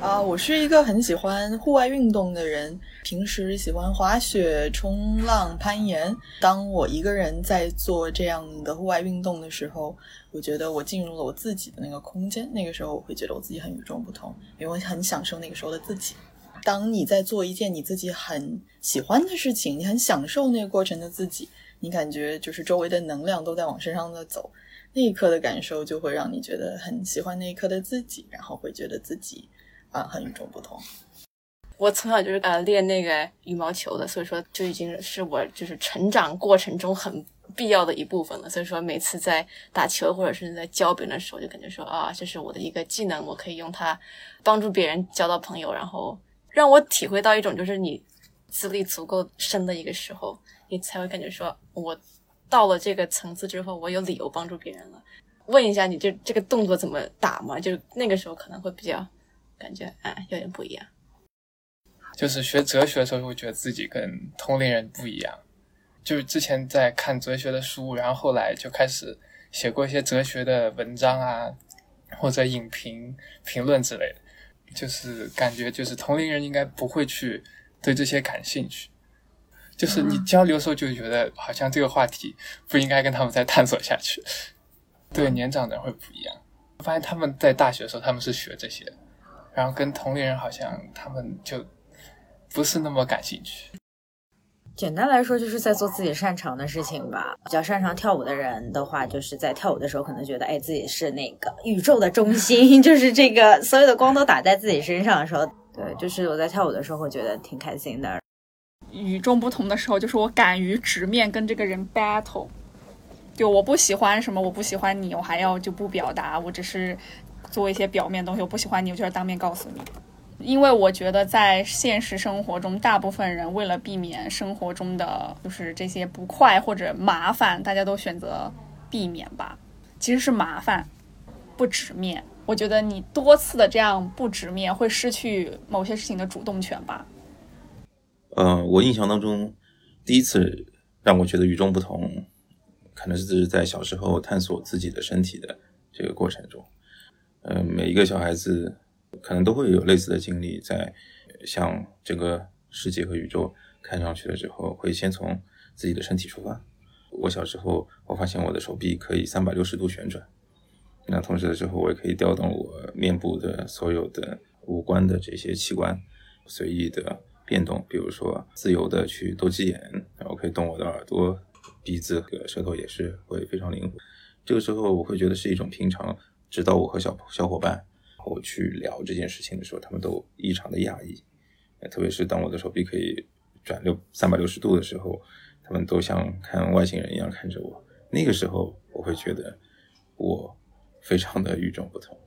啊，我是一个很喜欢户外运动的人，平时喜欢滑雪、冲浪、攀岩。当我一个人在做这样的户外运动的时候，我觉得我进入了我自己的那个空间。那个时候，我会觉得我自己很与众不同，因为我很享受那个时候的自己。当你在做一件你自己很喜欢的事情，你很享受那个过程的自己，你感觉就是周围的能量都在往身上的走，那一刻的感受就会让你觉得很喜欢那一刻的自己，然后会觉得自己。啊，很与众不同。我从小就是呃练那个羽毛球的，所以说就已经是我就是成长过程中很必要的一部分了。所以说每次在打球或者是在教别人的时候，就感觉说啊，这是我的一个技能，我可以用它帮助别人交到朋友，然后让我体会到一种就是你资历足够深的一个时候，你才会感觉说我到了这个层次之后，我有理由帮助别人了。问一下，你就这个动作怎么打嘛？就那个时候可能会比较。感觉哎，有点不一样。就是学哲学的时候，会觉得自己跟同龄人不一样。就是之前在看哲学的书，然后后来就开始写过一些哲学的文章啊，或者影评、评论之类的。就是感觉，就是同龄人应该不会去对这些感兴趣。就是你交流的时候，就觉得好像这个话题不应该跟他们再探索下去。对年长的人会不一样。发现他们在大学的时候，他们是学这些。然后跟同龄人好像他们就不是那么感兴趣。简单来说，就是在做自己擅长的事情吧。比较擅长跳舞的人的话，就是在跳舞的时候可能觉得，哎，自己是那个宇宙的中心，就是这个所有的光都打在自己身上的时候，对，就是我在跳舞的时候会觉得挺开心的。与众不同的时候，就是我敢于直面跟这个人 battle。就我不喜欢什么，我不喜欢你，我还要就不表达，我只是。做一些表面东西，我不喜欢你，我就要当面告诉你。因为我觉得在现实生活中，大部分人为了避免生活中的就是这些不快或者麻烦，大家都选择避免吧。其实是麻烦，不直面。我觉得你多次的这样不直面，会失去某些事情的主动权吧。呃，我印象当中，第一次让我觉得与众不同，可能是在小时候探索自己的身体的这个过程中。嗯，每一个小孩子可能都会有类似的经历，在向整个世界和宇宙看上去的时候，会先从自己的身体出发。我小时候，我发现我的手臂可以三百六十度旋转，那同时的时候，我也可以调动我面部的所有的五官的这些器官，随意的变动，比如说自由的去斗鸡眼，然后可以动我的耳朵、鼻子和舌头，也是会非常灵活。这个时候，我会觉得是一种平常。直到我和小小伙伴我去聊这件事情的时候，他们都异常的讶异，特别是当我的手臂可以转六三百六十度的时候，他们都像看外星人一样看着我。那个时候，我会觉得我非常的与众不同。